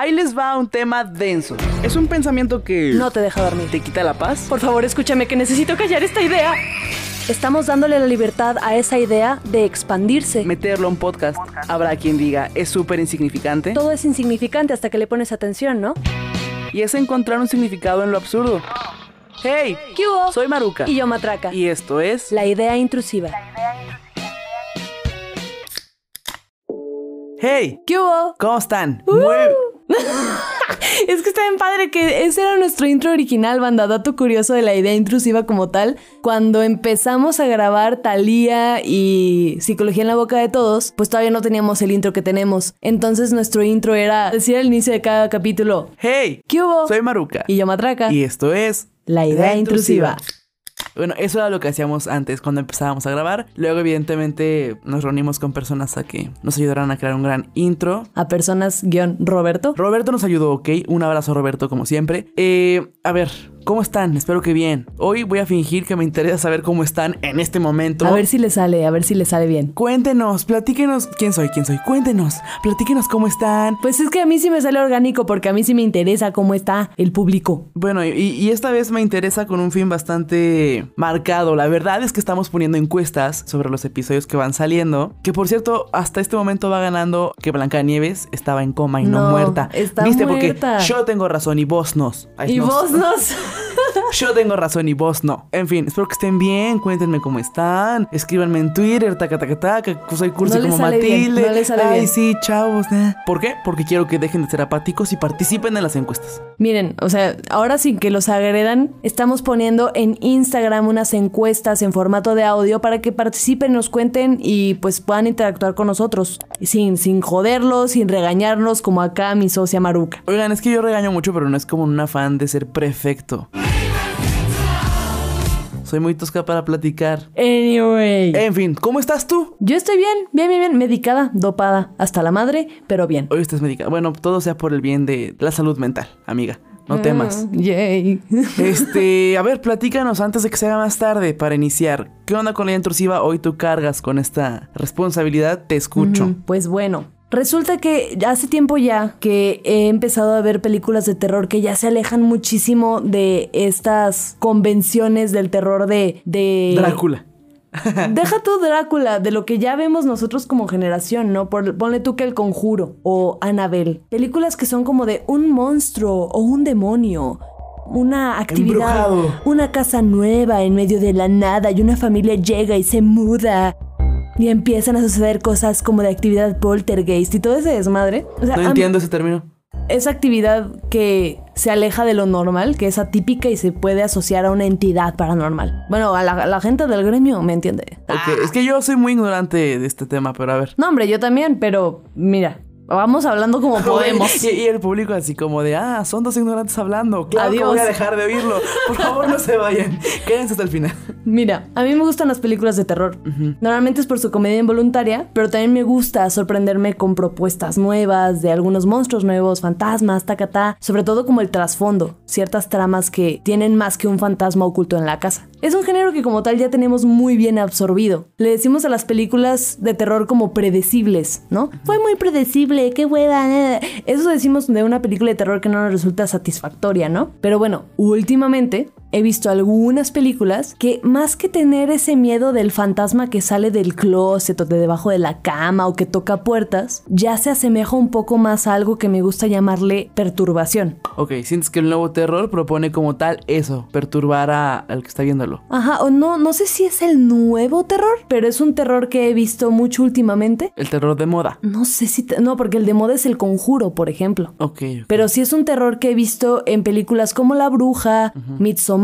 Ahí les va un tema denso. Es un pensamiento que... No te deja dormir. ¿Te quita la paz? Por favor, escúchame que necesito callar esta idea. Estamos dándole la libertad a esa idea de expandirse. Meterlo a un podcast. Habrá quien diga, es súper insignificante. Todo es insignificante hasta que le pones atención, ¿no? Y es encontrar un significado en lo absurdo. Hey, ¿Qué hubo? soy Maruca. Y yo Matraca. Y esto es... La idea intrusiva. Hey, ¿Qué hubo? ¿cómo están? Uh. Muy... Es que está bien padre que ese era nuestro intro original, banda. Dato curioso de la idea intrusiva como tal. Cuando empezamos a grabar Thalía y Psicología en la Boca de Todos, pues todavía no teníamos el intro que tenemos. Entonces nuestro intro era decir al inicio de cada capítulo, Hey, ¿qué hubo? soy Maruca. Y yo Matraca. Y esto es... La idea intrusiva. Bueno, eso era lo que hacíamos antes cuando empezábamos a grabar. Luego, evidentemente, nos reunimos con personas a que nos ayudaran a crear un gran intro. A personas guion Roberto. Roberto nos ayudó, ¿ok? Un abrazo, Roberto, como siempre. Eh, a ver, ¿cómo están? Espero que bien. Hoy voy a fingir que me interesa saber cómo están en este momento. A ver si le sale, a ver si le sale bien. Cuéntenos, platíquenos. ¿Quién soy? ¿Quién soy? Cuéntenos. Platíquenos cómo están. Pues es que a mí sí me sale orgánico porque a mí sí me interesa cómo está el público. Bueno, y, y esta vez me interesa con un fin bastante marcado. La verdad es que estamos poniendo encuestas sobre los episodios que van saliendo. Que por cierto, hasta este momento va ganando que Blancanieves estaba en coma y no, No, muerta. está ¿Viste? muerta. Porque yo tengo razón y vos no. Ay, Y vos nos... Yo tengo razón y vos no. En fin, espero que estén bien. Cuéntenme cómo están. Escríbanme en Twitter, taca, taca, taca. Soy cursi No como Matilde. no les sale Ay, bien. sí, chavos. eh. ¿Por qué? Porque quiero que dejen de ser apáticos y participen en las encuestas. Miren, o sea, ahora sin que los agredan, estamos poniendo en Instagram unas encuestas en formato de audio para que participen, nos cuenten y pues puedan interactuar con nosotros. Sin, sin joderlos, sin regañarnos como acá mi socia Maruca. Oigan, es que yo regaño mucho, pero no es como un afán de ser prefecto. Soy muy tosca para platicar. Anyway. En fin, ¿cómo estás tú? Yo estoy bien, bien, bien, bien, medicada, dopada, hasta la madre, pero bien. Hoy estás médica. Bueno, todo sea por el bien de la salud mental, amiga. No temas. Mm, Yay. Este, a ver, platícanos antes de que se haga más tarde para iniciar. ¿Qué onda con la intrusiva? Hoy tú cargas con esta responsabilidad. Te escucho. Pues bueno, resulta que hace tiempo ya que he empezado a ver películas de terror que ya se alejan muchísimo de estas convenciones del terror de... de Drácula. Deja tú Drácula, de lo que ya vemos nosotros como generación, ¿no? Por- ponle tú que El Conjuro o Annabelle. Películas que son como de un monstruo o un demonio. Una actividad, Embrujado. una casa nueva en medio de la nada y una familia llega y se muda. Y empiezan a suceder cosas como de actividad poltergeist y todo ese desmadre. O sea, No entiendo ese término. esa actividad que se aleja de lo normal, que es atípica y se puede asociar a una entidad paranormal. Bueno, a la, a la gente del gremio me entiende. Ok, es que yo soy muy ignorante de este tema, pero a ver. No, hombre, yo también, pero mira, vamos hablando como podemos. Y, y el público así como de, ah, son dos ignorantes hablando. Claro que Adiós. voy a dejar de oírlo. Por favor, no se vayan. Quédense hasta el final. Mira, a mí me gustan las películas de terror. Normalmente es por su comedia involuntaria, pero también me gusta sorprenderme con propuestas nuevas de algunos monstruos nuevos, fantasmas, tacatá, sobre todo como el trasfondo, ciertas tramas que tienen más que un fantasma oculto en la casa. Es un género que como tal ya tenemos muy bien absorbido. Le decimos a las películas de terror como predecibles, ¿no? Fue muy predecible, qué hueva. Eso decimos de una película de terror que no nos resulta satisfactoria, ¿no? Pero bueno, últimamente he visto algunas películas que más que tener ese miedo del fantasma que sale del closet o de debajo de la cama o que toca puertas, ya se asemeja un poco más a algo que me gusta llamarle perturbación. Ok, sientes que el nuevo terror propone como tal eso, perturbar a- al que está viéndolo. Ajá, o no, no sé si es el nuevo terror, pero es un terror que he visto mucho últimamente. El terror de moda. No sé si... te- no, porque el de moda es el conjuro, por ejemplo. Ok, ok. Pero sí es un terror que he visto en películas como La Bruja, Midsommar,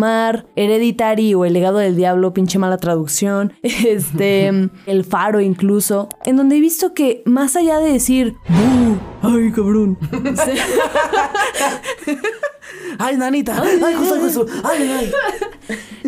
Hereditary o El legado del diablo, pinche mala traducción, este, El Faro incluso, en donde he visto que más allá de decir, "Bu, ay cabrón, ¡Ay, nanita! ¡Ay, José! ¡Ay, ay!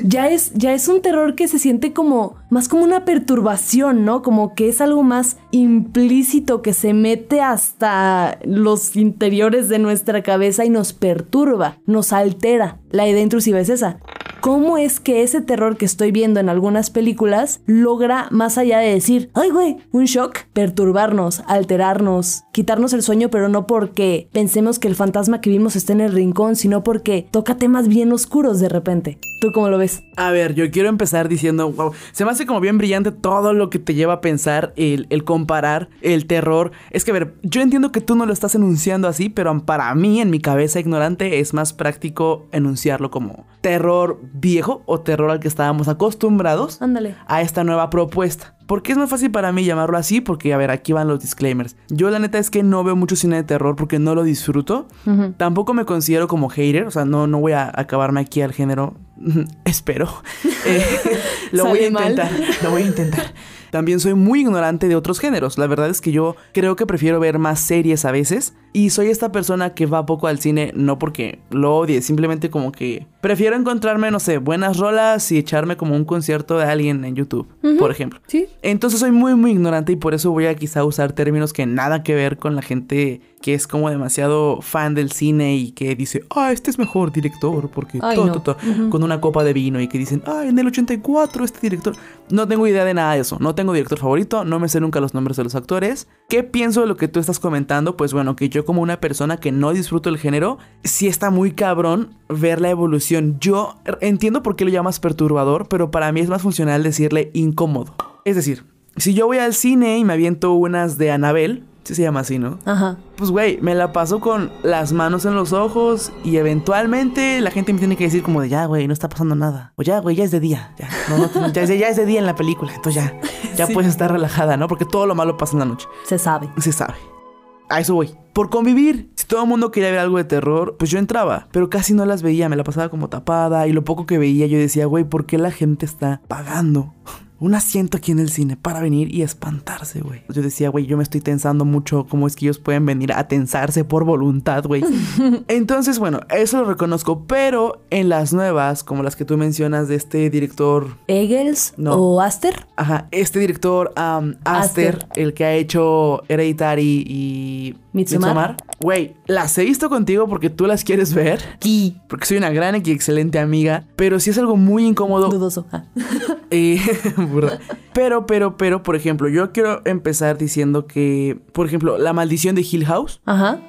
Ya es, ya es un terror que se siente como, más como una perturbación, ¿no? Como que es algo más implícito que se mete hasta los interiores de nuestra cabeza y nos perturba, nos altera. La idea intrusiva es esa. ¿Cómo es que ese terror que estoy viendo en algunas películas logra, más allá de decir, ay güey, un shock, perturbarnos, alterarnos, quitarnos el sueño, pero no porque pensemos que el fantasma que vimos está en el rincón, sino porque toca temas bien oscuros de repente. ¿Tú cómo lo ves? A ver, yo quiero empezar diciendo, wow, se me hace como bien brillante todo lo que te lleva a pensar el, el comparar el terror. Es que, a ver, yo entiendo que tú no lo estás enunciando así, pero para mí, en mi cabeza ignorante, es más práctico enunciarlo como terror viejo o terror al que estábamos acostumbrados Ándale. a esta nueva propuesta. ¿Por qué es más fácil para mí llamarlo así? Porque, a ver, aquí van los disclaimers. Yo la neta es que no veo mucho cine de terror porque no lo disfruto. Tampoco me considero como hater, o sea, no, no voy a acabarme aquí al género. Espero. Eh, lo voy a mal. intentar, lo voy a intentar. También soy muy ignorante de otros géneros. La verdad es que yo creo que prefiero ver más series a veces. Y soy esta persona que va poco al cine, no porque lo odie, simplemente como que prefiero encontrarme, no sé, buenas rolas y echarme como un concierto de alguien en YouTube, por ejemplo. Sí. Entonces soy muy muy ignorante y por eso voy a quizá usar términos que nada que ver con la gente que es como demasiado fan del cine y que dice, ah, este es mejor director porque Ay, todo, no. todo, todo", con una copa de vino y que dicen, ah, en el 84 este director. No tengo idea de nada de eso, no tengo director favorito, no me sé nunca los nombres de los actores. ¿Qué pienso de lo que tú estás comentando? Pues bueno, que yo como una persona que no disfruto el género, sí está muy cabrón ver la evolución. Yo entiendo por qué lo llamas perturbador, pero para mí es más funcional decirle incómodo. Es decir, si yo voy al cine y me aviento unas de Anabel, sí se llama así, ¿no? Ajá. Pues güey, me la paso con las manos en los ojos y eventualmente la gente me tiene que decir como de ya, güey, no está pasando nada. O ya, güey, ya es de día. Ya, no, no, ya, es de- ya es de día en la película. Entonces ya, ya Sí. puedes estar relajada, ¿no? Porque todo lo malo pasa en la noche. Se sabe. Se sabe. A eso voy. Por convivir. Si todo el mundo quería ver algo de terror, pues yo entraba. Pero casi no las veía, me la pasaba como tapada. Y lo poco que veía, yo decía, güey, ¿por qué la gente está pagando un asiento aquí en el cine para venir y espantarse, güey? Yo decía, güey, yo me estoy tensando mucho. ¿Cómo es que ellos pueden venir a tensarse por voluntad, güey? Entonces, bueno, eso lo reconozco. Pero en las nuevas, como las que tú mencionas de este director ¿Eggers No. o Aster? Ajá, este director um, Aster, Aster. el que ha hecho Hereditary y Midsommar. Güey, las he visto contigo porque tú las quieres ver, Sí. porque soy una gran y excelente amiga, pero sí es algo muy incómodo. Dudoso. Ah. eh, pero, pero, pero, por ejemplo, yo quiero empezar diciendo que, por ejemplo, La maldición de Hill House, Ajá.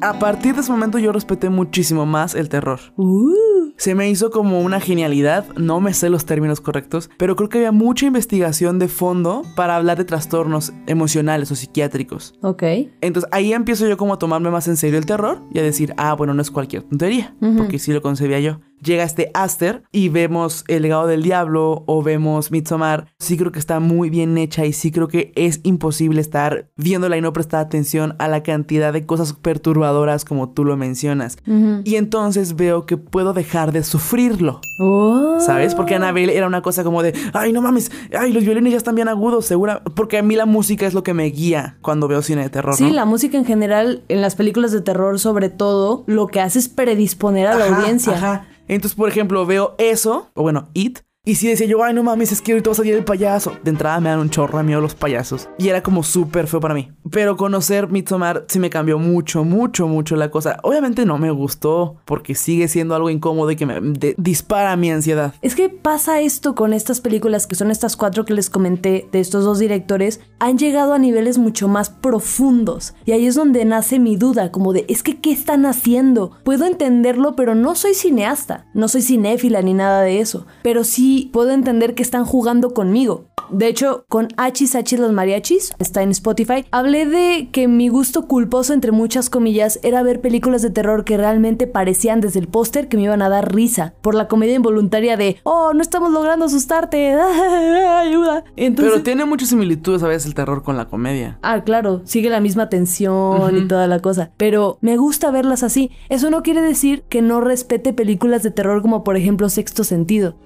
a partir de ese momento yo respeté muchísimo más el terror. Uh. Se me hizo como una genialidad, no me sé los términos correctos, pero creo que había mucha investigación de fondo para hablar de trastornos emocionales o psiquiátricos. Ok. Entonces ahí empiezo yo como a tomarme más en serio el terror y a decir, ah, bueno, no es cualquier tontería, porque sí lo concebía yo. Llega este Aster y vemos El legado del diablo o vemos Midsommar. Sí creo que está muy bien hecha y sí creo que es imposible estar viéndola y no prestar atención a la cantidad de cosas perturbadoras como tú lo mencionas. Y entonces veo que puedo dejar de sufrirlo. Oh. ¿Sabes? Porque Annabelle era una cosa como de, ay, no mames, ay, los violines ya están bien agudos, segura. Porque a mí la música es lo que me guía cuando veo cine de terror. Sí, ¿no? la música en general, en las películas de terror sobre todo, lo que hace es predisponer a la audiencia. Ajá. Entonces, por ejemplo, veo eso, o bueno, It. Y si decía yo, ay, no mames, es que ahorita va a salir el payaso. De entrada me dan un chorro a mí los payasos. Y era como súper feo para mí. Pero conocer Midsommar sí me cambió mucho, mucho, mucho la cosa. Obviamente no me gustó porque sigue siendo algo incómodo y que me de- dispara mi ansiedad. Es que pasa esto con estas películas, que son estas cuatro que les comenté de estos dos directores, han llegado a niveles mucho más profundos. Y ahí es donde nace mi duda, como de, es que, ¿qué están haciendo? Puedo entenderlo, pero no soy cineasta, no soy cinéfila ni nada de eso. Pero sí puedo entender que están jugando conmigo. De hecho, con Hachis Hachis los Mariachis, está en Spotify, hablé de que mi gusto culposo, entre muchas comillas, era ver películas de terror que realmente parecían desde el póster que me iban a dar risa, por la comedia involuntaria de, oh, no estamos logrando asustarte, ayuda. Entonces, Pero tiene muchas similitudes a veces el terror con la comedia. Ah, claro, sigue la misma tensión y toda la cosa. Pero me gusta verlas así. Eso no quiere decir que no respete películas de terror como por ejemplo Sexto Sentido.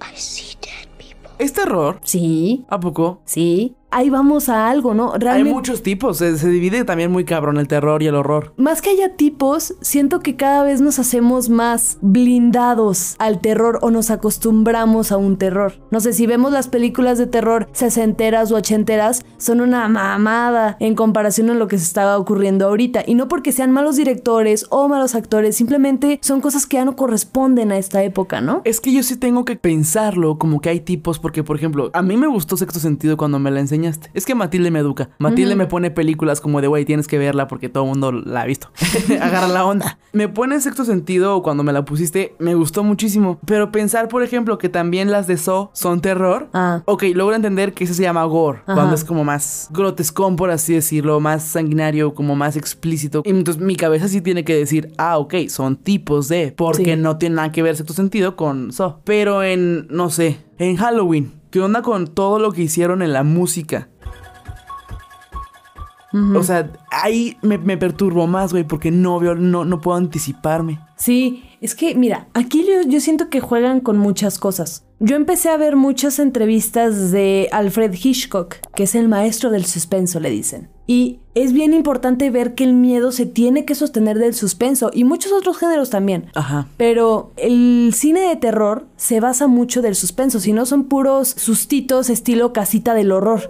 ¿Es terror? Sí, ¿A poco? sí. Ahí vamos a algo, ¿no? Hay muchos tipos, se, se divide también muy cabrón el terror y el horror. Más que haya tipos, siento que cada vez nos hacemos más blindados al terror o nos acostumbramos a un terror. No sé, si vemos las películas de terror sesenteras o ochenteras, son una mamada en comparación a lo que se estaba ocurriendo ahorita. Y no porque sean malos directores o malos actores, simplemente son cosas que ya no corresponden a esta época, ¿no? Es que yo sí tengo que pensarlo como que hay tipos, porque por ejemplo, a mí me gustó Sexto Sentido cuando me la enseñaron enseñaste. Es que Matilde me educa. Matilde me pone películas como de, güey, tienes que verla porque todo el mundo la ha visto. Agarra la onda. Me pone sexto sentido cuando me la pusiste, me gustó muchísimo. Pero pensar, por ejemplo, que también las de So son terror. Ah. Ok, logro entender que ese se llama gore. Ajá. Cuando es como más grotescón, por así decirlo, más sanguinario, como más explícito. Y entonces mi cabeza sí tiene que decir, ah, ok, son tipos de. Porque Sí. no tiene nada que ver sexto sentido con So. Pero en, no sé, en Halloween. ¿Qué onda con todo lo que hicieron en la música? O sea, ahí me, me perturbo más, güey, porque no veo, no, no puedo anticiparme. Sí, es que mira, aquí yo, yo siento que juegan con muchas cosas. Yo empecé a ver muchas entrevistas de Alfred Hitchcock, que es el maestro del suspenso, le dicen. Y es bien importante ver que el miedo se tiene que sostener del suspenso y muchos otros géneros también. Ajá. Pero el cine de terror se basa mucho del suspenso, si no son puros sustitos estilo casita del horror.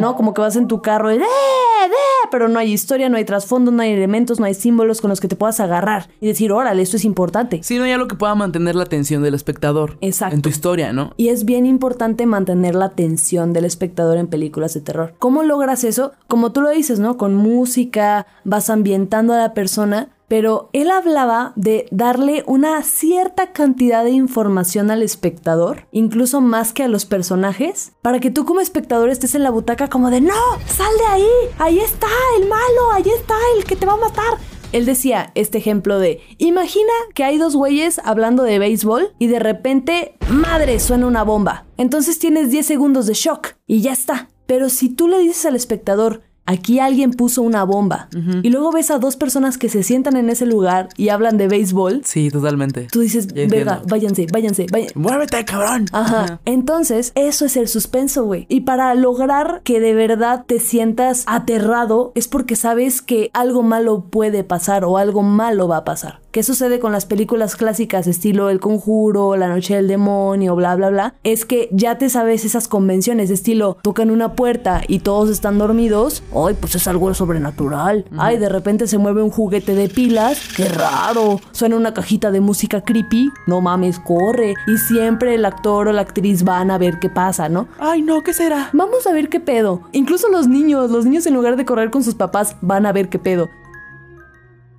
¿No? Como que vas en tu carro y ¡de! ¡de! Pero no hay historia, no hay trasfondo, no hay elementos, no hay símbolos con los que te puedas agarrar y decir, órale, esto es importante. Sí, no hay algo que pueda mantener la atención del espectador. Exacto. En tu historia, ¿no? Y es bien importante mantener la atención del espectador en películas de terror. ¿Cómo logras eso? Como tú lo dices, ¿no? Con música, vas ambientando a la persona. Pero él hablaba de darle una cierta cantidad de información al espectador, incluso más que a los personajes, para que tú como espectador estés en la butaca como de, no, sal de ahí, ahí está el malo, ahí está el que te va a matar. Él decía este ejemplo de, imagina que hay dos güeyes hablando de béisbol y de repente, madre, suena una bomba. Entonces tienes 10 segundos de shock y ya está. Pero si tú le dices al espectador, aquí alguien puso una bomba, y luego ves a dos personas que se sientan en ese lugar y hablan de béisbol, Sí, totalmente. tú dices, verga, váyanse, váyanse, váyanse. ¡Muévete, cabrón! Ajá. Entonces, eso es el suspenso, güey. Y para lograr que de verdad te sientas aterrado es porque sabes que algo malo puede pasar o algo malo va a pasar. ¿Qué sucede con las películas clásicas estilo El Conjuro, La Noche del Demonio, bla, bla, bla? Es que ya te sabes esas convenciones, estilo tocan una puerta y todos están dormidos. Ay, pues es algo sobrenatural. Ay, de repente se mueve un juguete de pilas. Qué raro. Suena una cajita de música creepy. No mames, corre. Y siempre el actor o la actriz van a ver qué pasa, ¿no? ¡Ay, no! ¿Qué será? Vamos a ver qué pedo. Incluso los niños, los niños en lugar de correr con sus papás van a ver qué pedo.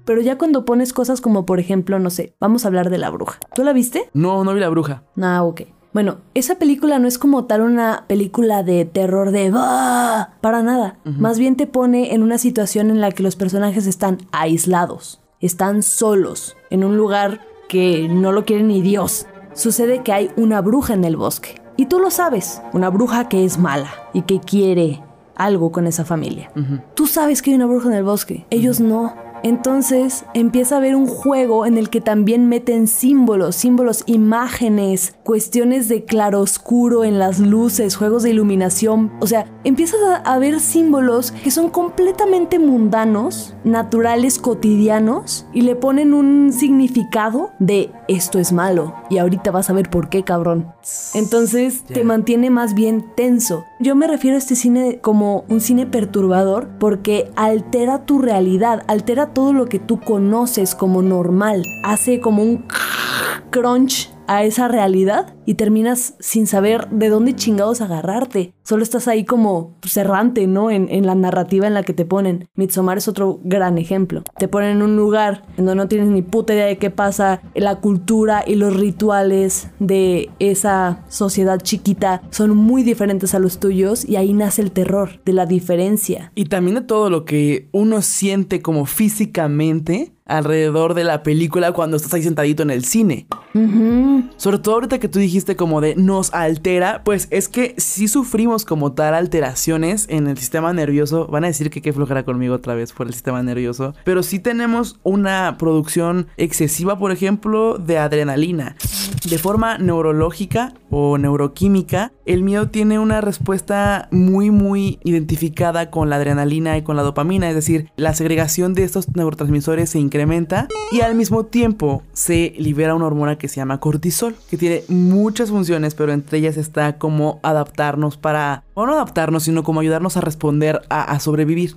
Pero ya cuando pones cosas como por ejemplo, no sé, vamos a hablar de la bruja. ¿Tú la viste? No, no vi la bruja. Ah, ok. Bueno, esa película no es como tal una película de terror de "¡Ah!", para nada. Más bien te pone en una situación en la que los personajes están aislados, están solos, en un lugar que no lo quiere ni Dios. Sucede que hay una bruja en el bosque. Y tú lo sabes, una bruja que es mala y que quiere algo con esa familia. Tú sabes que hay una bruja en el bosque, ellos no. Entonces empieza a haber un juego en el que también meten símbolos, símbolos, imágenes, cuestiones de claroscuro en las luces, juegos de iluminación. O sea, empiezas a, ver símbolos que son completamente mundanos, naturales, cotidianos, y le ponen un significado de esto es malo. Y ahorita vas a ver por qué, cabrón. Entonces te mantiene más bien tenso. Yo me refiero a este cine como un cine perturbador porque altera tu realidad, altera todo lo que tú conoces como normal, hace como un crunch a esa realidad y terminas sin saber de dónde chingados agarrarte. Solo estás ahí como pues, errante, ¿no? En, en la narrativa en la que te ponen. Midsommar es otro gran ejemplo. Te ponen en un lugar en donde no tienes ni puta idea de qué pasa, la cultura y los rituales de esa sociedad chiquita son muy diferentes a los tuyos y ahí nace el terror de la diferencia. Y también de todo lo que uno siente como físicamente alrededor de la película cuando estás ahí sentadito en el cine. Sobre todo ahorita que tú dijiste como de nos altera, pues es que sí sufrimos como tal alteraciones en el sistema nervioso. Van a decir que qué flojera conmigo otra vez por el sistema nervioso. Pero sí tenemos una producción excesiva, por ejemplo, de adrenalina. De forma neurológica o neuroquímica, el miedo tiene una respuesta muy muy identificada con la adrenalina y con la dopamina, es decir, la segregación de estos neurotransmisores se incrementa y al mismo tiempo se libera una hormona que que se llama cortisol, que tiene muchas funciones, pero entre ellas está como adaptarnos para, o no adaptarnos, sino como ayudarnos a responder a, sobrevivir.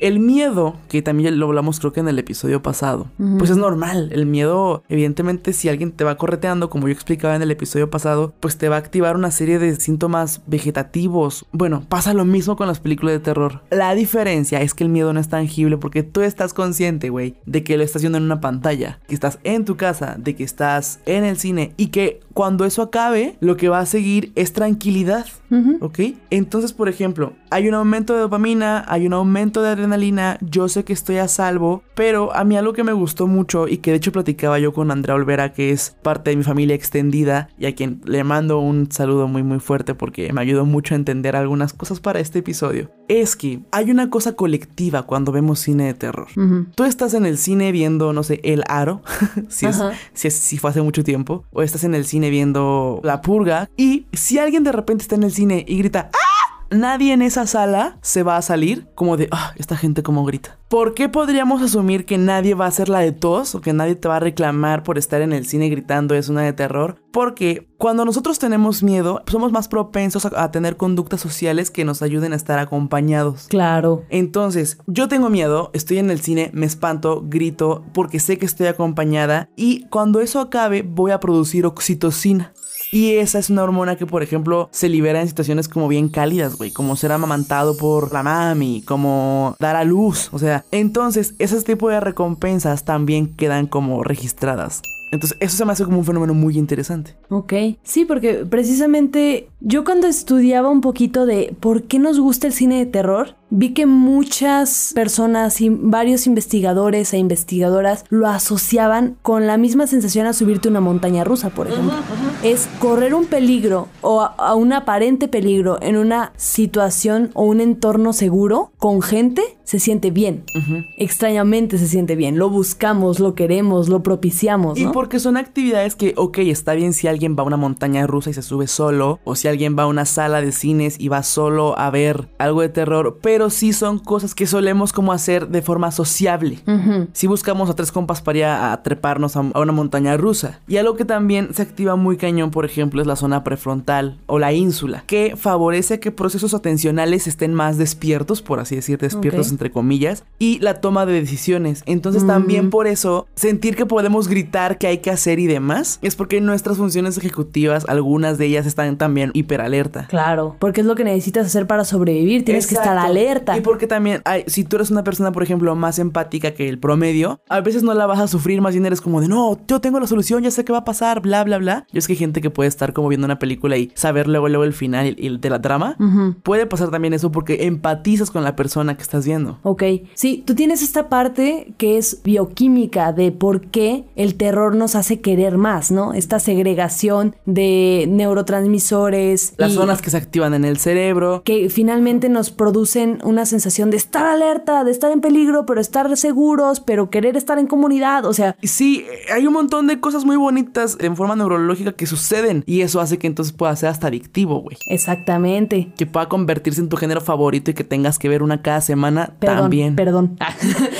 El miedo, que también lo hablamos creo que en el episodio pasado, pues es normal. El miedo, evidentemente, si alguien te va correteando, como yo explicaba en el episodio pasado, pues te va a activar una serie de síntomas vegetativos. Bueno, pasa lo mismo con las películas de terror. La diferencia es que el miedo no es tangible porque tú estás consciente, güey, de que lo estás viendo en una pantalla, que estás en tu casa, de que estás en el cine y que cuando eso acabe, lo que va a seguir es tranquilidad. ¿Ok? Entonces, por ejemplo, hay un aumento de dopamina, hay un aumento de adrenalina, yo sé que estoy a salvo, pero a mí algo que me gustó mucho y que de hecho platicaba yo con Andrea Olvera, que es parte de mi familia extendida y a quien le mando un saludo muy muy fuerte porque me ayudó mucho a entender algunas cosas para este episodio, es que hay una cosa colectiva cuando vemos cine de terror. Tú estás en el cine viendo, no sé, El Aro, si, es, si, si fue hace mucho tiempo, o estás en el cine viendo La Purga. Y si alguien de repente está en el cine y grita ¡Ah! Nadie en esa sala se va a salir como de, ah, esta gente como grita. ¿Por qué podríamos asumir que nadie va a hacer la de tos o que nadie te va a reclamar por estar en el cine gritando es una de terror? Porque cuando nosotros tenemos miedo, somos más propensos a, a, tener conductas sociales que nos ayuden a estar acompañados. Claro. Entonces, yo tengo miedo, estoy en el cine, me espanto, grito porque sé que estoy acompañada y cuando eso acabe voy a producir oxitocina. Y esa es una hormona que, por ejemplo, se libera en situaciones como bien cálidas, güey. Como ser amamantado por la mami, como dar a luz. O sea, entonces, ese tipo de recompensas también quedan como registradas. Entonces, eso se me hace como un fenómeno muy interesante. Ok. Sí, porque precisamente yo cuando estudiaba un poquito de por qué nos gusta el cine de terror, vi que muchas personas y varios investigadores e investigadoras lo asociaban con la misma sensación a subirte una montaña rusa, por ejemplo. Es correr un peligro o a, un aparente peligro en una situación o un entorno seguro con gente, se siente bien. Extrañamente se siente bien. Lo buscamos, lo queremos, lo propiciamos. Y porque son actividades que, ok, está bien si alguien va a una montaña rusa y se sube solo, o si alguien va a una sala de cines y va solo a ver algo de terror, pero pero sí son cosas que solemos como hacer de forma sociable. Si buscamos a tres compas para ir a, treparnos a, una montaña rusa. Y algo que también se activa muy cañón, por ejemplo, es la zona prefrontal o la ínsula, que favorece que procesos atencionales estén más despiertos, por así decir, despiertos entre comillas, y la toma de decisiones. Entonces también por eso sentir que podemos gritar qué hay que hacer y demás, es porque nuestras funciones ejecutivas, algunas de ellas están también hiperalerta. Claro, porque es lo que necesitas hacer para sobrevivir, tienes que estar alerta y porque también, si tú eres una persona, por ejemplo, más empática que el promedio, a veces no la vas a sufrir, más bien eres como de, no, yo tengo la solución, ya sé qué va a pasar, bla, bla, bla. Yo es que hay gente que puede estar como viendo una película y saber luego, luego el final y, de la drama. Puede pasar también eso porque empatizas con la persona que estás viendo. Ok, sí, tú tienes esta parte que es bioquímica de por qué el terror nos hace querer más, ¿no? Esta segregación de neurotransmisores. Las zonas que se activan en el cerebro. Que finalmente nos producen una sensación de estar alerta, de estar en peligro, pero estar seguros, pero querer estar en comunidad, o sea... Sí, hay un montón de cosas muy bonitas en forma neurológica que suceden y eso hace que entonces pueda ser hasta adictivo, güey. Exactamente. Que pueda convertirse en tu género favorito y que tengas que ver una cada semana también. Perdón.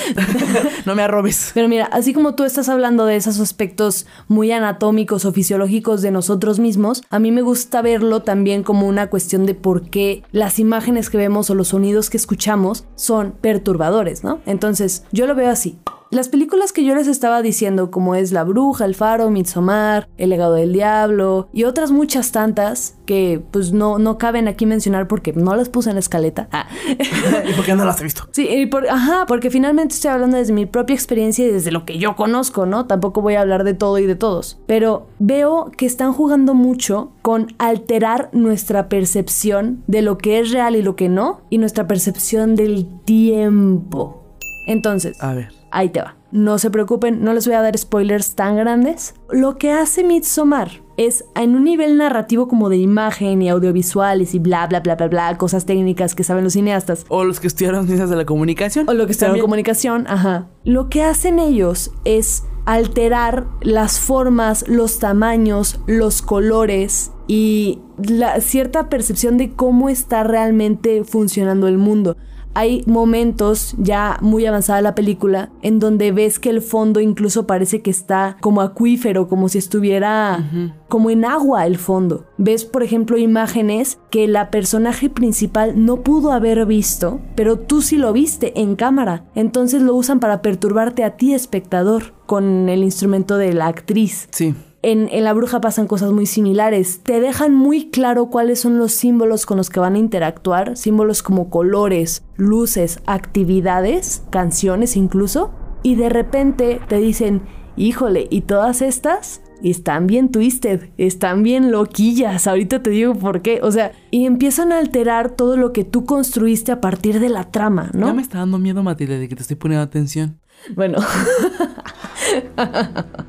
no me arrobes. Pero mira, así como tú estás hablando de esos aspectos muy anatómicos o fisiológicos de nosotros mismos, a mí me gusta verlo también como una cuestión de por qué las imágenes que vemos o los sonidos que escuchamos son perturbadores, ¿no? Entonces, yo lo veo así. Las películas que yo les estaba diciendo, como es La Bruja, El Faro, Midsommar, El Legado del Diablo y otras muchas tantas que pues no, no caben aquí mencionar porque no las puse en la escaleta. Ah. ¿Y por qué no las he visto? Sí, ajá, porque finalmente estoy hablando desde mi propia experiencia y desde lo que yo conozco, ¿no? Tampoco voy a hablar de todo y de todos. Pero veo que están jugando mucho con alterar nuestra percepción de lo que es real y lo que no, y nuestra percepción del tiempo. Entonces, a ver Ahí te va. No se preocupen, no les voy a dar spoilers tan grandes. Lo que hace Midsommar es en un nivel narrativo como de imagen y audiovisuales y bla bla bla bla bla, cosas técnicas que saben los cineastas. O los que estudiaron ciencias de la comunicación. O lo que estudiaron comunicación, ajá. Lo que hacen ellos es alterar las formas, los tamaños, los colores y la cierta percepción de cómo está realmente funcionando el mundo hay momentos ya muy avanzada la película en donde ves que el fondo incluso parece que está como acuífero, como si estuviera como en agua el fondo. Ves, por ejemplo, imágenes que la personaje principal no pudo haber visto, pero tú sí lo viste en cámara. Entonces lo usan para perturbarte a ti, espectador, con el instrumento de la actriz. Sí. En, en, La Bruja pasan cosas muy similares. Te dejan muy claro cuáles son los símbolos con los que van a interactuar. Símbolos como colores, luces, actividades, canciones incluso. Y de repente te dicen, híjole, ¿y todas estas? Están bien twisted, están bien loquillas, ahorita te digo por qué, o sea, y empiezan a alterar todo lo que tú construiste a partir de la trama, ¿no? Ya me está dando miedo, Matilde, de que te estoy poniendo atención. Bueno.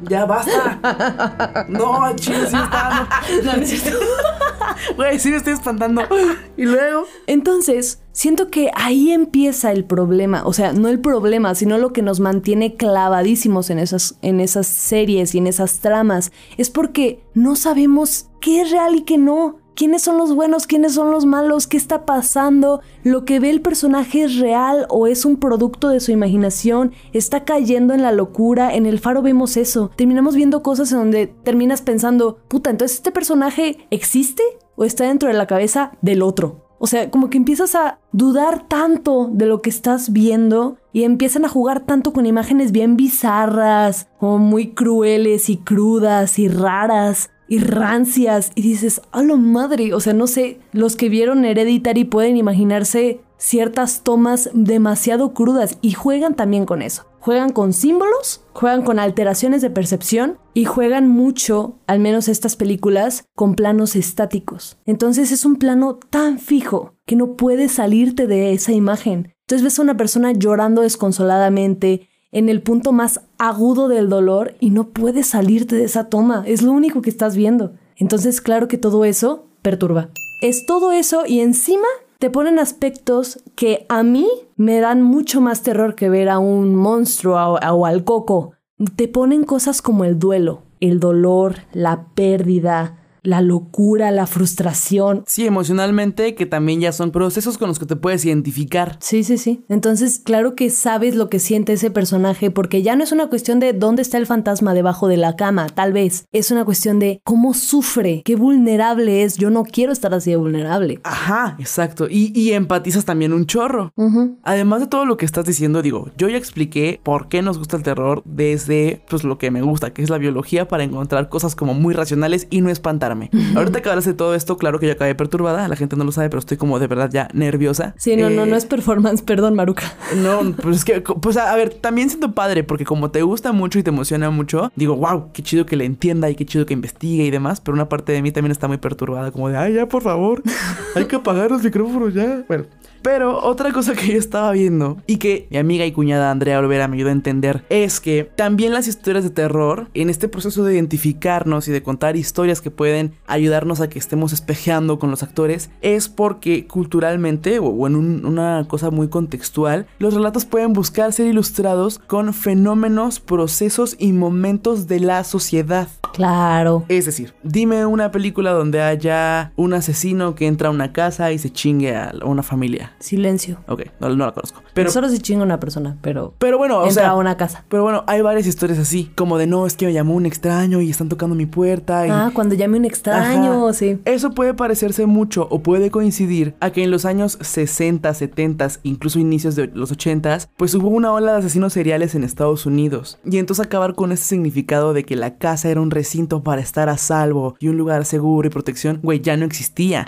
ya basta. No, chido, sí está. No, no es cierto. Güey, sí me estoy espantando. Y luego. Entonces, siento que ahí empieza el problema. O sea, no el problema, sino lo que nos mantiene clavadísimos en esas, en esas series y en esas tramas. Es porque no sabemos qué es real y qué no. ¿Quiénes son los buenos? ¿Quiénes son los malos? ¿Qué está pasando? ¿Lo que ve el personaje es real o es un producto de su imaginación? ¿Está cayendo en la locura? En el faro vemos eso. Terminamos viendo cosas en donde terminas pensando, puta, entonces este personaje existe o está dentro de la cabeza del otro. O sea, como que empiezas a dudar tanto de lo que estás viendo y empiezan a jugar tanto con imágenes bien bizarras, como muy crueles y crudas y raras y rancias y dices, a lo madre, o sea, no sé, los que vieron Hereditary pueden imaginarse ciertas tomas demasiado crudas y juegan también con eso. Juegan con símbolos, juegan con alteraciones de percepción y juegan mucho, al menos estas películas, con planos estáticos. Entonces es un plano tan fijo que no puedes salirte de esa imagen. Entonces ves a una persona llorando desconsoladamente, en el punto más agudo del dolor y no puedes salirte de esa toma. Es lo único que estás viendo. Entonces, claro que todo eso perturba. Es todo eso y encima te ponen aspectos que a mí me dan mucho más terror que ver a un monstruo o, al coco. Te ponen cosas como el duelo, el dolor, la pérdida, la locura, la frustración. Sí, emocionalmente, que también ya son procesos con los que te puedes identificar. Sí, sí, sí. Entonces, claro que sabes lo que siente ese personaje, porque ya no es una cuestión de dónde está el fantasma debajo de la cama, tal vez. Es una cuestión de cómo sufre, qué vulnerable es. Yo no quiero estar así de vulnerable. Ajá, exacto. Y, y empatizas también un chorro. Además de todo lo que estás diciendo, digo, yo ya expliqué por qué nos gusta el terror desde, pues, lo que me gusta, que es la biología, para encontrar cosas como muy racionales y no espantar Ahorita que hablas de todo esto, claro que yo acabé perturbada, la gente no lo sabe, pero estoy como de verdad ya nerviosa. Sí, no, no, no es performance, perdón, Maruca. No, pues es que, pues a, ver, también siento padre, porque como te gusta mucho y te emociona mucho, digo, wow, qué chido que le entienda y qué chido que investigue y demás, pero una parte de mí también está muy perturbada, como de, ay, ya, por favor, hay que apagar los micrófonos ya. Bueno, pero otra cosa que yo estaba viendo y que mi amiga y cuñada Andrea Olvera me ayudó a entender es que también las historias de terror, en este proceso de identificarnos y de contar historias que pueden ayudarnos a que estemos espejeando con los actores, es porque culturalmente o en una cosa muy contextual, los relatos pueden buscar ser ilustrados con fenómenos, procesos y momentos de la sociedad. Claro. Es decir, dime una película donde haya un asesino que entra a una casa y se chingue a una familia. Silencio. Ok, no, la conozco. Pero solo se chinga una persona, pero. Pero bueno, o entra sea. a una casa. Pero bueno, hay varias historias así. Como de no, es que me llamó un extraño y están tocando mi puerta. Ah, cuando llame un extraño, sí. Eso puede parecerse mucho o puede coincidir a que en los años 60, 70, incluso inicios de los 80, pues hubo una ola de asesinos seriales en Estados Unidos. Y entonces acabar con ese significado de que la casa era un recinto para estar a salvo y un lugar seguro y protección, güey, ya no existía.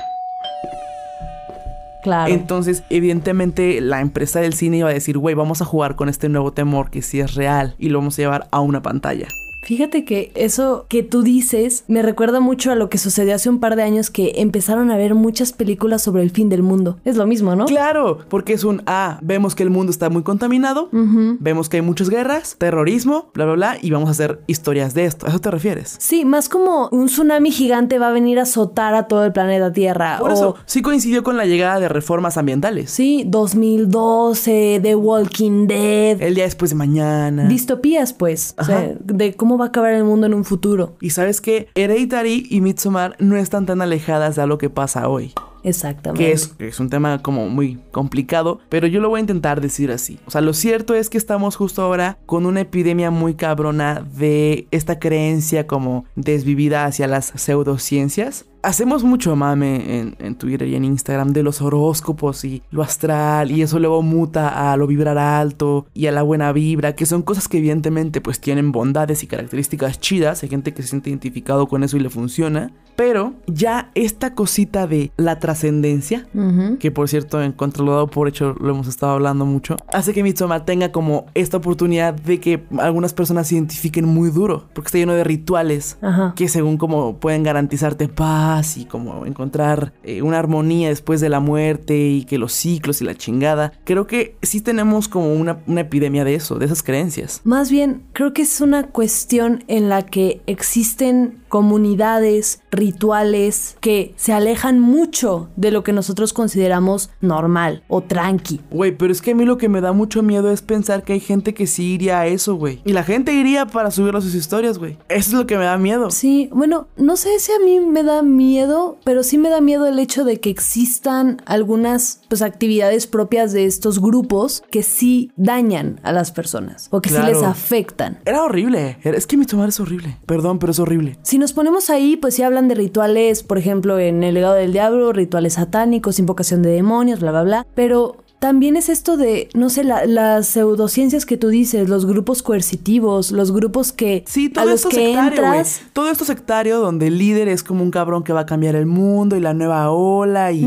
Claro. Entonces, evidentemente, la empresa del cine iba a decir, güey, vamos a jugar con este nuevo temor que sí es real y lo vamos a llevar a una pantalla. Fíjate que eso que tú dices me recuerda mucho a lo que sucedió hace un par de años que empezaron a ver muchas películas sobre el fin del mundo. Es lo mismo, ¿no? Claro, porque es un, ah, vemos que el mundo está muy contaminado, vemos que hay muchas guerras, terrorismo, bla, bla, bla, y vamos a hacer historias de esto. ¿A eso te refieres? Sí, más como un tsunami gigante va a venir a azotar a todo el planeta Tierra. Por eso, sí coincidió con la llegada de reformas ambientales. Sí, 2012, The Walking Dead. El día después de mañana. Distopías, pues. O sea, de cómo va a acabar el mundo en un futuro. Y sabes que Hereditary y Midsommar no están tan alejadas de lo que pasa hoy. Exactamente. Que es, es un tema como muy complicado, pero yo lo voy a intentar decir así. O sea, lo cierto es que estamos justo ahora con una epidemia muy cabrona de esta creencia como desvivida hacia las pseudociencias hacemos mucho mame en, en, Twitter y en Instagram de los horóscopos y lo astral y eso luego muta a lo vibrar alto y a la buena vibra, que son cosas que evidentemente pues tienen bondades y características chidas, hay gente que se siente identificado con eso y le funciona, pero ya esta cosita de la trascendencia, Ujú. que por cierto en controlado por hecho lo hemos estado hablando mucho, hace que Mitsoma tenga como esta oportunidad de que algunas personas se identifiquen muy duro, porque está lleno de rituales Ajá. que según como pueden garantizarte paz y como encontrar eh, una armonía después de la muerte y que los ciclos y la chingada. Creo que sí tenemos como una, una epidemia de eso, de esas creencias. Más bien, creo que es una cuestión en la que existen comunidades, rituales que se alejan mucho de lo que nosotros consideramos normal o tranqui. Güey, pero es que a mí lo que me da mucho miedo es pensar que hay gente que sí iría a eso, güey. Y la gente iría para subirlo a sus historias, güey. Eso es lo que me da miedo. Sí, bueno, no sé si a mí me da miedo, pero sí me da miedo el hecho de que existan algunas pues actividades propias de estos grupos que sí dañan a las personas o que sí les afectan. Era horrible. Es que mi tomar es horrible. Perdón, pero es horrible. Si nos ponemos ahí, pues sí hablan de rituales, por ejemplo, en el legado del diablo, rituales satánicos, invocación de demonios, bla, bla, bla. Pero también es esto de, no sé, la- las pseudociencias que tú dices, los grupos coercitivos, los grupos que Sí, a todo los esto que sectario, entras. Todo esto sectario donde el líder es como un cabrón que va a cambiar el mundo y la nueva ola y...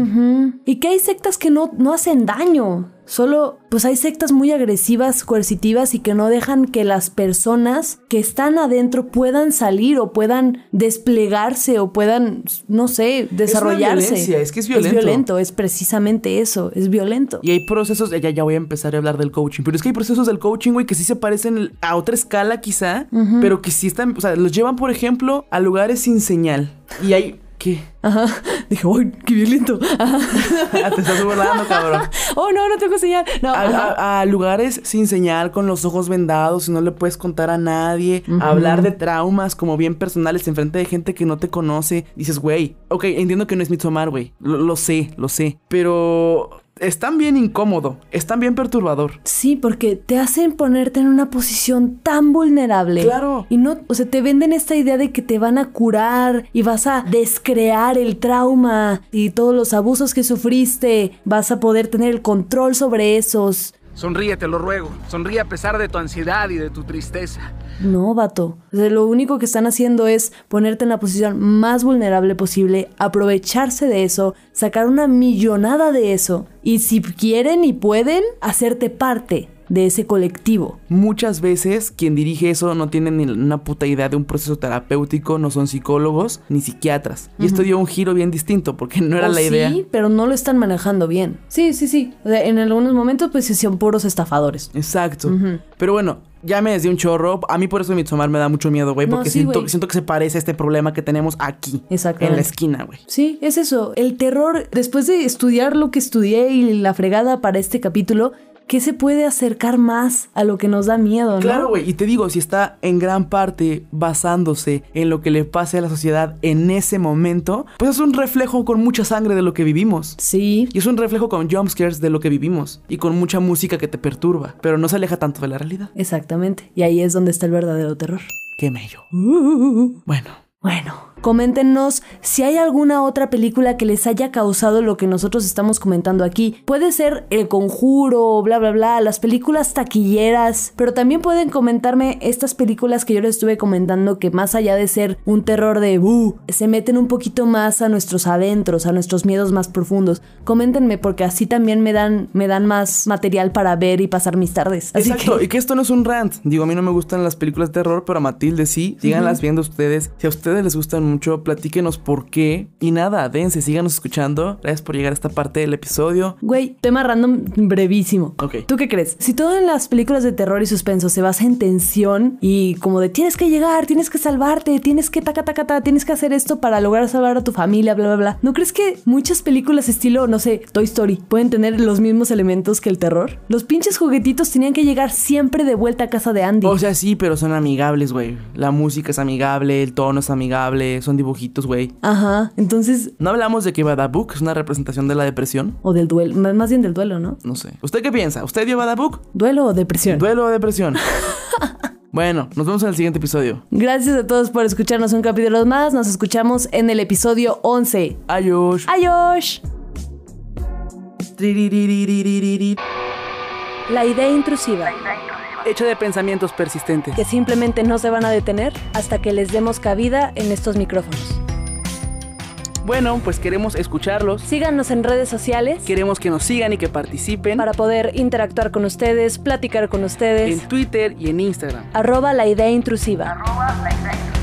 Y que hay sectas que no, no hacen daño. Solo, pues hay sectas muy agresivas, coercitivas y que no dejan que las personas que están adentro puedan salir o puedan desplegarse o puedan, no sé, desarrollarse. violencia, es que es violento. Es violento, es precisamente eso, es violento. Y hay procesos, ya, ya voy a empezar a hablar del coaching, pero es que hay procesos del coaching, güey, que sí se parecen a otra escala quizá, pero que sí están, o sea, los llevan, por ejemplo, a lugares sin señal. Y hay... ¿Qué? Ajá. Dije, uy, qué violento. Ajá. Te estás burlando, cabrón. Oh, no, no tengo señal. No, A, a- a lugares sin señal, con los ojos vendados y no le puedes contar a nadie. hablar de traumas como bien personales enfrente de gente que no te conoce. Dices, güey, ok, entiendo que no es Midsommar, güey. Lo, lo sé, lo sé. Pero es tan bien incómodo, es tan bien perturbador. Sí, porque te hacen ponerte en una posición tan vulnerable. Claro. Y no, o sea, te venden esta idea de que te van a curar y vas a descrear el trauma y todos los abusos que sufriste. Vas a poder tener el control sobre esos. Sonríe, te lo ruego. Sonríe a pesar de tu ansiedad y de tu tristeza. No, vato. Lo único que están haciendo es ponerte en la posición más vulnerable posible, aprovecharse de eso, sacar una millonada de eso. Y si quieren y pueden, hacerte parte de ese colectivo. Muchas veces quien dirige eso no tiene ni una puta idea de un proceso terapéutico, no son psicólogos ni psiquiatras. Y esto dio un giro bien distinto porque no era O la idea. Sí, pero no lo están manejando bien. Sí, sí, sí. O sea, en algunos momentos, pues sí son puros estafadores. Exacto. Pero bueno, ya me desde un chorro. A mí por eso Midsommar me da mucho miedo, güey. No, Porque sí, siento, que se parece a este problema que tenemos aquí. En la esquina, güey. Sí, es eso. El terror, después de estudiar lo que estudié y la fregada para este capítulo, ¿qué se puede acercar más a lo que nos da miedo, no? Claro, güey. Y te digo, si está en gran parte basándose en lo que le pase a la sociedad en ese momento, pues es un reflejo con mucha sangre de lo que vivimos. Sí. Y es un reflejo con jumpscares de lo que vivimos. Y con mucha música que te perturba. Pero no se aleja tanto de la realidad. Exactamente. Y ahí es donde está el verdadero terror. Qué mello. Uh. Bueno. Bueno, coméntenos si hay alguna otra película que les haya causado lo que nosotros estamos comentando aquí. Puede ser El Conjuro, bla, bla, bla, las películas taquilleras, pero también pueden comentarme estas películas que yo les estuve comentando que más allá de ser un terror de "Uh", se meten un poquito más a nuestros adentros, a nuestros miedos más profundos. Coméntenme porque así también me dan, me dan más material para ver y pasar mis tardes. Así Exacto, que- y que esto no es un rant. Digo, a mí no me gustan las películas de terror, pero a Matilde sí. Síganlas viendo ustedes. Si a ustedes les gustan mucho, platíquenos por qué. Y nada, dense, síganos escuchando. Gracias por llegar a esta parte del episodio. Güey, tema random brevísimo. Ok. ¿Tú qué crees? Si todo en las películas de terror y suspenso se basa en tensión y como de tienes que llegar, tienes que salvarte, tienes que taca taca ta, tienes que hacer esto para lograr salvar a tu familia, bla bla bla. ¿No crees que muchas películas estilo, no sé, Toy Story pueden tener los mismos elementos que el terror? Los pinches juguetitos tenían que llegar siempre de vuelta a casa de Andy. O sea, sí, pero son amigables, güey. La música es amigable, el tono es amigable son dibujitos, güey. Ajá. Entonces. No hablamos de que Badabook es una representación de la depresión. O del duelo. Más bien del duelo, ¿no? No sé. ¿Usted qué piensa? ¿Usted dio Badabook? ¿Duelo o depresión? Duelo o depresión. Bueno, nos vemos en el siguiente episodio. Gracias a todos por escucharnos un capítulo más. Nos escuchamos en el episodio 11. Adiós. Adiós. La idea intrusiva. Hecho de pensamientos persistentes. que simplemente no se van a detener hasta que les demos cabida en estos micrófonos. Bueno, pues queremos escucharlos. Síganos en redes sociales Queremos que nos sigan y que participen para poder interactuar con ustedes, platicar con ustedes. en Twitter y en Instagram. Arroba la idea intrusiva. arroba la idea intrusiva.